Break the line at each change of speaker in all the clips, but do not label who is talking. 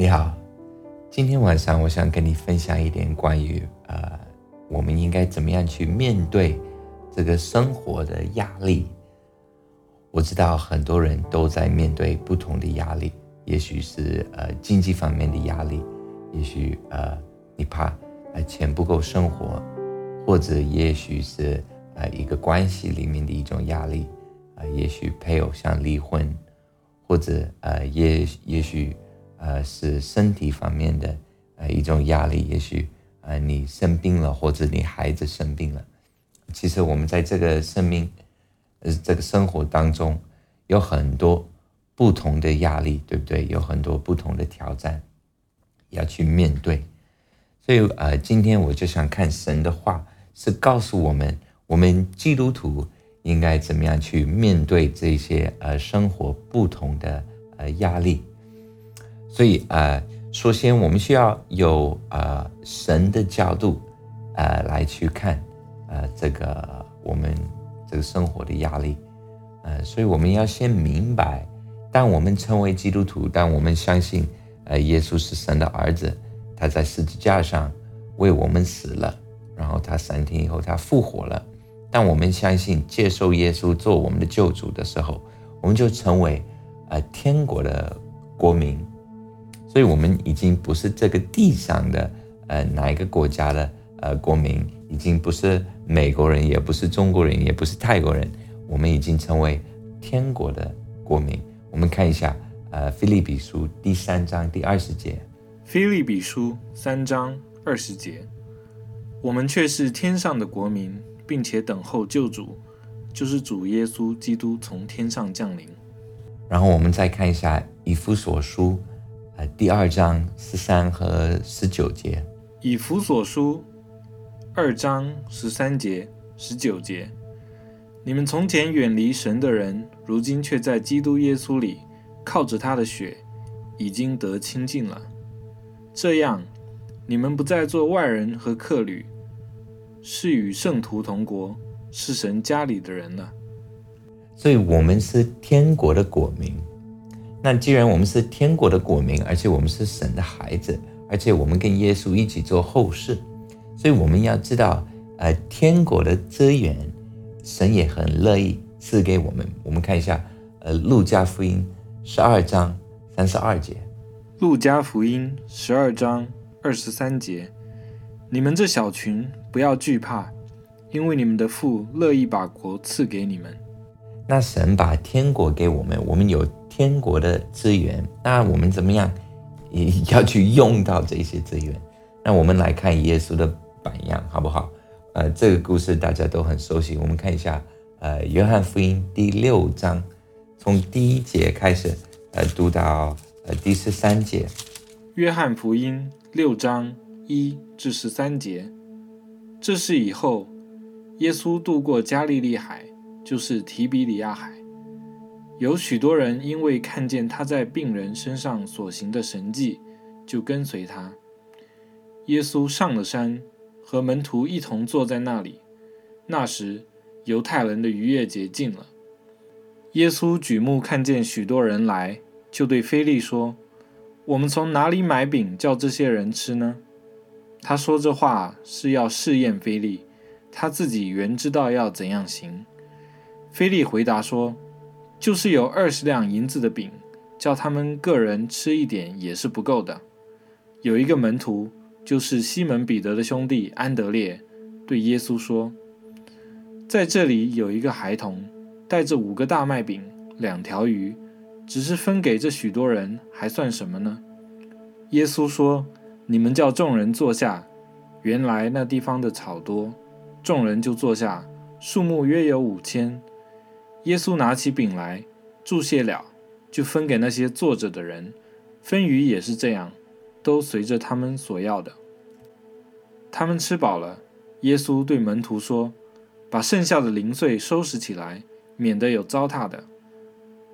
你好，今天晚上我想跟你分享一点关于呃，我们应该怎么样去面对这个生活的压力。我知道很多人都在面对不同的压力，也许是呃经济方面的压力，也许呃你怕呃钱不够生活，或者也许是呃一个关系里面的一种压力，啊，也许配偶想离婚，或者呃也也许。呃，是身体方面的呃一种压力，也许呃你生病了，或者你孩子生病了。其实我们在这个生命，呃这个生活当中，有很多不同的压力，对不对？有很多不同的挑战要去面对。所以呃，今天我就想看神的话，是告诉我们，我们基督徒应该怎么样去面对这些呃生活不同的呃压力。所以呃，首先我们需要有呃神的角度，呃来去看呃这个我们这个生活的压力，呃，所以我们要先明白，当我们成为基督徒，当我们相信呃耶稣是神的儿子，他在十字架上为我们死了，然后他三天以后他复活了，当我们相信接受耶稣做我们的救主的时候，我们就成为呃天国的国民。所以，我们已经不是这个地上的呃哪一个国家的呃国民，已经不是美国人，也不是中国人，也不是泰国人，我们已经成为天国的国民。我们看一下呃《菲利比书》第三章第二十节，《
菲利比书》三章二十节，我们却是天上的国民，并且等候救主，就是主耶稣基督从天上降临。
然后我们再看一下《以弗所书》。第二章十三和十九节，
以弗所书二章十三节、十九节，你们从前远离神的人，如今却在基督耶稣里，靠着他的血，已经得清净了。这样，你们不再做外人和客旅，是与圣徒同国，是神家里的人了。
所以，我们是天国的国民。那既然我们是天国的国民，而且我们是神的孩子，而且我们跟耶稣一起做后事，所以我们要知道，呃，天国的资源，神也很乐意赐给我们。我们看一下，呃，路加福音十二章三十二节。
路加福音十二章二十三节，你们这小群不要惧怕，因为你们的父乐意把国赐给你们。
那神把天国给我们，我们有。天国的资源，那我们怎么样也要去用到这些资源？那我们来看耶稣的榜样，好不好？呃，这个故事大家都很熟悉。我们看一下，呃，约翰福音第六章，从第一节开始，呃，读到呃第十三节。
约翰福音六章一至十三节，这是以后耶稣渡过加利利海，就是提比里亚海。有许多人因为看见他在病人身上所行的神迹，就跟随他。耶稣上了山，和门徒一同坐在那里。那时，犹太人的逾越节近了。耶稣举目看见许多人来，就对菲利说：“我们从哪里买饼叫这些人吃呢？”他说这话是要试验菲利，他自己原知道要怎样行。菲利回答说。就是有二十两银子的饼，叫他们个人吃一点也是不够的。有一个门徒，就是西门彼得的兄弟安德烈，对耶稣说：“在这里有一个孩童，带着五个大麦饼、两条鱼，只是分给这许多人，还算什么呢？”耶稣说：“你们叫众人坐下。”原来那地方的草多，众人就坐下，数目约有五千。耶稣拿起饼来，注谢了，就分给那些坐着的人。分鱼也是这样，都随着他们所要的。他们吃饱了，耶稣对门徒说：“把剩下的零碎收拾起来，免得有糟蹋的。”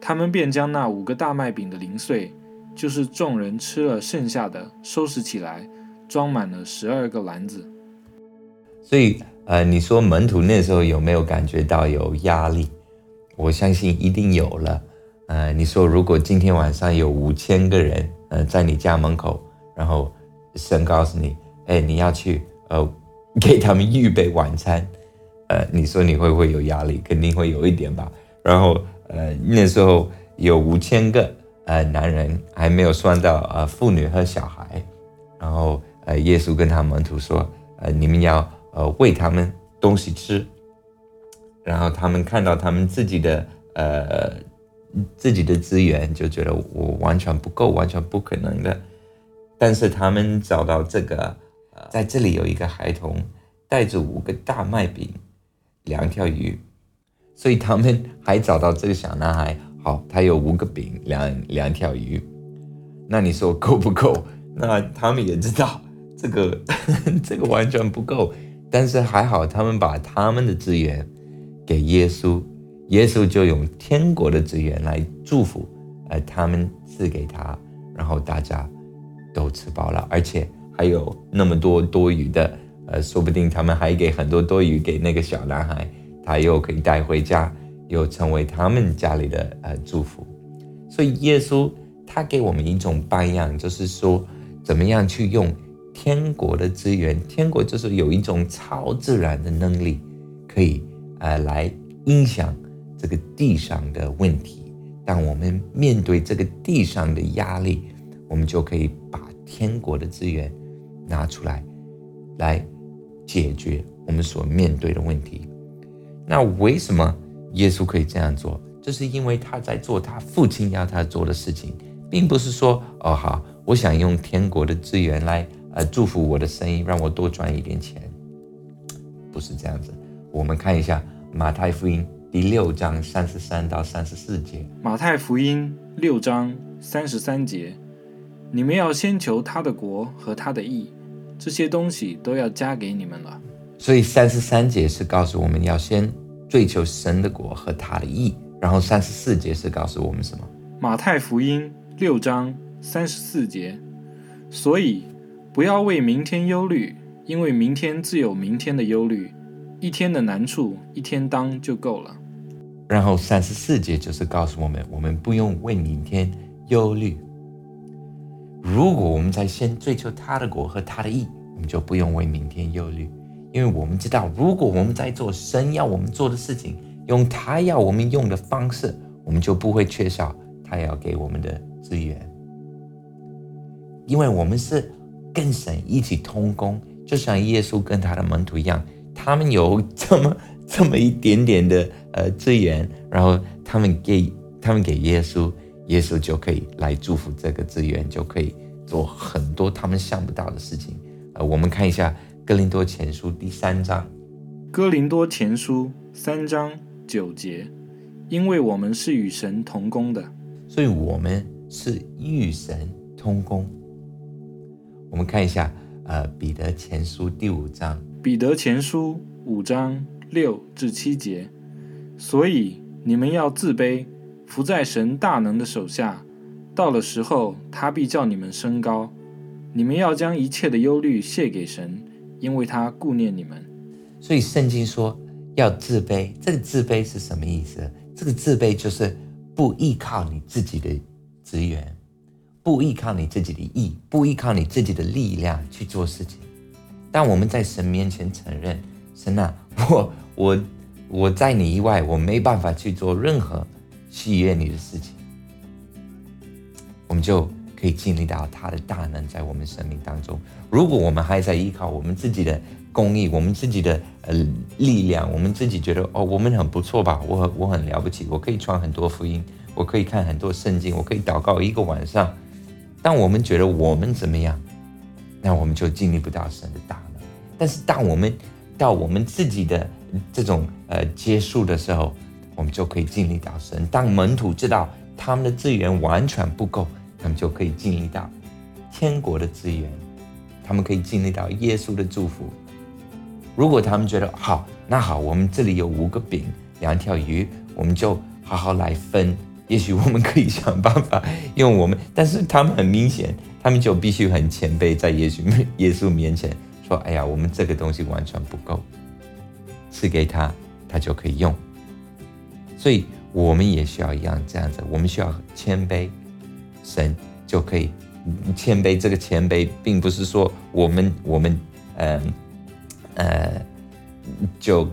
他们便将那五个大麦饼的零碎，就是众人吃了剩下的，收拾起来，装满了十二个篮子。
所以，呃，你说门徒那时候有没有感觉到有压力？我相信一定有了，呃，你说如果今天晚上有五千个人，呃，在你家门口，然后神告诉你，哎，你要去呃给他们预备晚餐，呃，你说你会不会有压力？肯定会有一点吧。然后呃那时候有五千个呃男人，还没有算到呃妇女和小孩，然后呃耶稣跟他门徒说，呃你们要呃喂他们东西吃，然后他们看到他们自己的呃。自己的资源就觉得我完全不够，完全不可能的。但是他们找到这个，在这里有一个孩童带着五个大麦饼、两条鱼，所以他们还找到这个小男孩。好，他有五个饼、两两条鱼。那你说够不够？那他们也知道这个 这个完全不够。但是还好，他们把他们的资源给耶稣。耶稣就用天国的资源来祝福，呃，他们赐给他，然后大家都吃饱了，而且还有那么多多余的，呃，说不定他们还给很多多余给那个小男孩，他又可以带回家，又成为他们家里的呃祝福。所以耶稣他给我们一种榜样，就是说怎么样去用天国的资源，天国就是有一种超自然的能力，可以呃来影响。这个地上的问题，当我们面对这个地上的压力，我们就可以把天国的资源拿出来，来解决我们所面对的问题。那为什么耶稣可以这样做？这是因为他在做他父亲要他做的事情，并不是说哦好，我想用天国的资源来呃祝福我的生意，让我多赚一点钱，不是这样子。我们看一下马太福音。第六章三十三到三十四节，
马太福音六章三十三节，你们要先求他的国和他的义，这些东西都要加给你们了。
所以三十三节是告诉我们要先追求神的国和他的义，然后三十四节是告诉我们什么？
马太福音六章三十四节，所以不要为明天忧虑，因为明天自有明天的忧虑，一天的难处一天当就够了。
然后三十四节就是告诉我们，我们不用为明天忧虑。如果我们在先追求他的国和他的义，我们就不用为明天忧虑，因为我们知道，如果我们在做神要我们做的事情，用他要我们用的方式，我们就不会缺少他要给我们的资源，因为我们是跟神一起同工，就像耶稣跟他的门徒一样，他们有这么这么一点点的。呃，资源，然后他们给他们给耶稣，耶稣就可以来祝福这个资源，就可以做很多他们想不到的事情。呃，我们看一下《哥林多前书》第三章，《
哥林多前书》三章九节，因为我们是与神同工的，
所以我们是与神同工。我们看一下，呃，《彼得前书》第五章，《
彼得前书》五章六至七节。所以你们要自卑，伏在神大能的手下。到了时候，他必叫你们升高。你们要将一切的忧虑卸给神，因为他顾念你们。
所以圣经说要自卑，这个自卑是什么意思？这个自卑就是不依靠你自己的资源，不依靠你自己的意，不依靠你自己的力量去做事情。但我们在神面前承认，神啊，我我。我在你以外，我没办法去做任何喜悦你的事情。我们就可以经历到他的大能在我们生命当中。如果我们还在依靠我们自己的公义、我们自己的呃力量，我们自己觉得哦，我们很不错吧？我我很了不起，我可以传很多福音，我可以看很多圣经，我可以祷告一个晚上。当我们觉得我们怎么样，那我们就经历不到神的大。但是当我们到我们自己的这种呃结束的时候，我们就可以经历到神。当门徒知道他们的资源完全不够，他们就可以经历到天国的资源，他们可以经历到耶稣的祝福。如果他们觉得好，那好，我们这里有五个饼、两条鱼，我们就好好来分。也许我们可以想办法用我们，但是他们很明显，他们就必须很谦卑，在耶稣耶稣面前。说：“哎呀，我们这个东西完全不够，赐给他，他就可以用。所以我们也需要一样这样子，我们需要谦卑，神就可以谦卑，这个谦卑并不是说我们我们呃呃就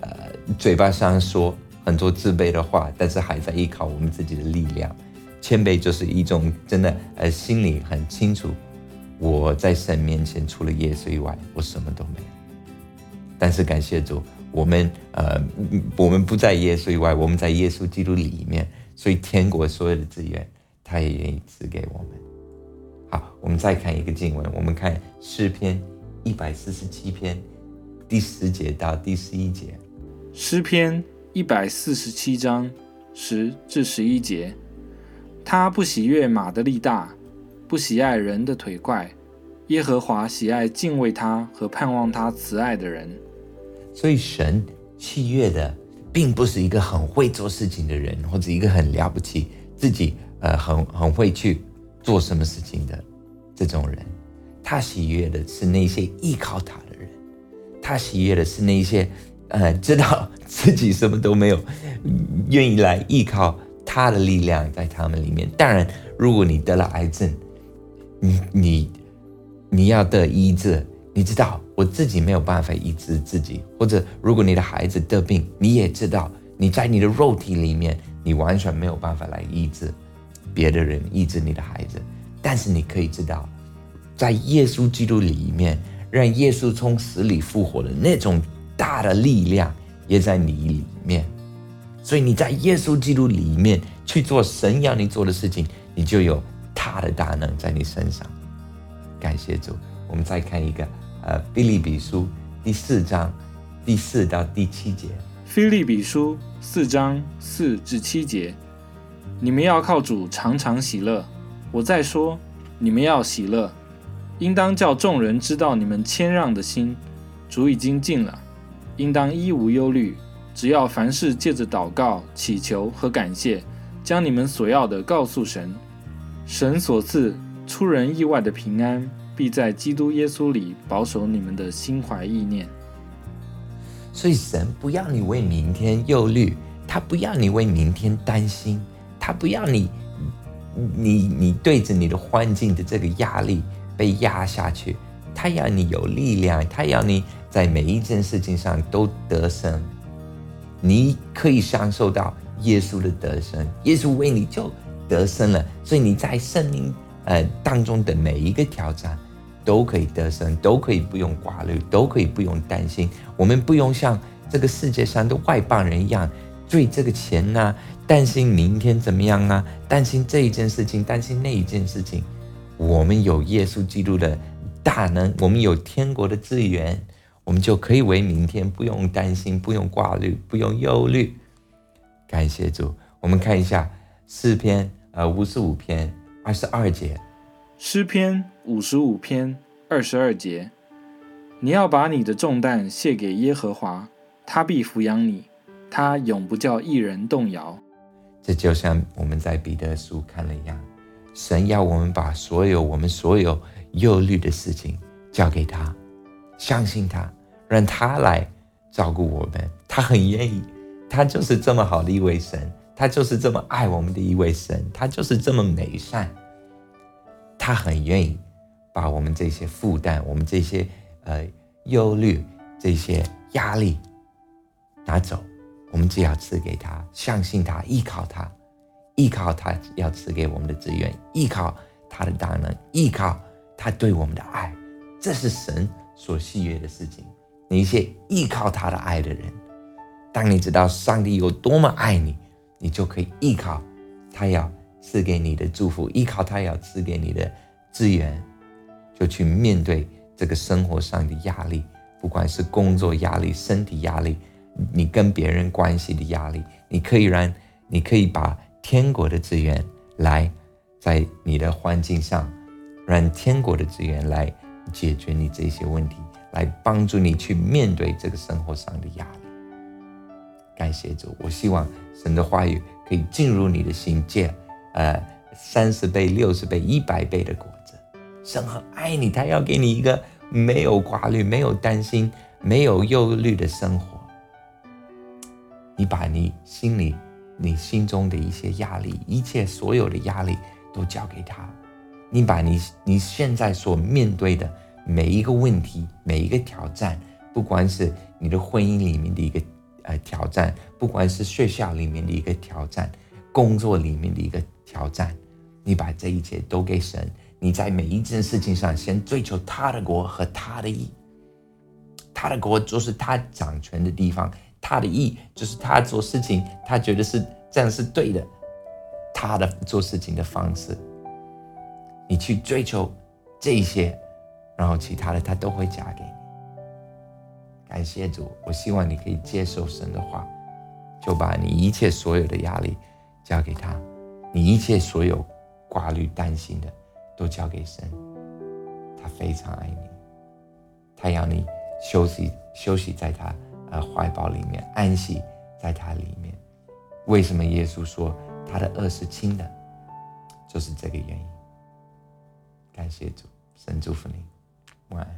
呃嘴巴上说很多自卑的话，但是还在依靠我们自己的力量。谦卑就是一种真的呃心里很清楚，我在神面前除了耶稣以外，我什么都没有。但是感谢主，我们呃我们不在耶稣以外，我们在耶稣基督里面，所以天国所有的资源，他也愿意赐给我们。好，我们再看一个经文，我们看诗篇一百四十七篇第十节到第十一节。
诗篇一百四十七章十至十一节，他不喜悦马的力大，不喜爱人的腿怪，耶和华喜爱敬畏他和盼望他慈爱的人。
所以神喜悦的，并不是一个很会做事情的人，或者一个很了不起自己呃很很会去做什么事情的这种人。他喜悦的是那些依靠他的人，他喜悦的是那些呃知道自己什么都没有，愿意来依靠他的力量在他们里面。当然，如果你得了癌症，你你你要得医治。你知道我自己没有办法医治自己，或者如果你的孩子得病，你也知道你在你的肉体里面，你完全没有办法来医治别的人，医治你的孩子。但是你可以知道，在耶稣基督里面，让耶稣从死里复活的那种大的力量也在你里面。所以你在耶稣基督里面去做神要你做的事情，你就有他的大能在你身上。感谢主，我们再看一个。呃，《菲利比书》第四章第四到第七节，《
菲利比书》四章四至七节，你们要靠主常常喜乐。我再说，你们要喜乐，应当叫众人知道你们谦让的心，主已经尽了。应当一无忧虑，只要凡事借着祷告、祈求和感谢，将你们所要的告诉神。神所赐出人意外的平安。必在基督耶稣里保守你们的心怀意念。
所以神不要你为明天忧虑，他不要你为明天担心，他不要你，你你对着你的环境的这个压力被压下去，他要你有力量，他要你在每一件事情上都得胜。你可以享受到耶稣的得胜，耶稣为你就得胜了。所以你在生命呃当中的每一个挑战。都可以得胜，都可以不用挂虑，都可以不用担心。我们不用像这个世界上的外邦人一样，对这个钱呐，担心明天怎么样啊，担心这一件事情，担心那一件事情。我们有耶稣基督的大能，我们有天国的资源，我们就可以为明天不用担心，不用挂虑，不用忧虑。感谢主，我们看一下诗篇，呃，五十五篇二十二节。
诗篇五十五篇二十二节：你要把你的重担卸给耶和华，他必抚养你，他永不叫一人动摇。
这就像我们在彼得书看了一样，神要我们把所有我们所有忧虑的事情交给他，相信他，让他来照顾我们。他很愿意，他就是这么好的一位神，他就是这么爱我们的一位神，他就是这么美善。他很愿意把我们这些负担、我们这些呃忧虑、这些压力拿走，我们只要赐给他，相信他，依靠他，依靠他要赐给我们的资源，依靠他的大能，依靠他对我们的爱，这是神所喜悦的事情。那些依靠他的爱的人，当你知道上帝有多么爱你，你就可以依靠他要。赐给你的祝福，依靠他要赐给你的资源，就去面对这个生活上的压力，不管是工作压力、身体压力，你跟别人关系的压力，你可以让，你可以把天国的资源来在你的环境上，让天国的资源来解决你这些问题，来帮助你去面对这个生活上的压力。感谢主，我希望神的话语可以进入你的心界。呃，三十倍、六十倍、一百倍的果子，神很爱你，他要给你一个没有挂虑、没有担心、没有忧虑的生活。你把你心里、你心中的一些压力，一切所有的压力都交给他，你把你你现在所面对的每一个问题、每一个挑战，不管是你的婚姻里面的一个呃挑战，不管是学校里面的一个挑战，工作里面的一个挑战，你把这一切都给神。你在每一件事情上，先追求他的国和他的意。他的国就是他掌权的地方，他的意就是他做事情，他觉得是这样是对的，他的做事情的方式。你去追求这些，然后其他的他都会加给你。感谢主，我希望你可以接受神的话，就把你一切所有的压力交给他，你一切所有挂虑担心的都交给神。他非常爱你，他要你休息休息在他呃怀抱里面，安息在他里面。为什么耶稣说他的恶是轻的？就是这个原因。感谢主，神祝福你，晚安。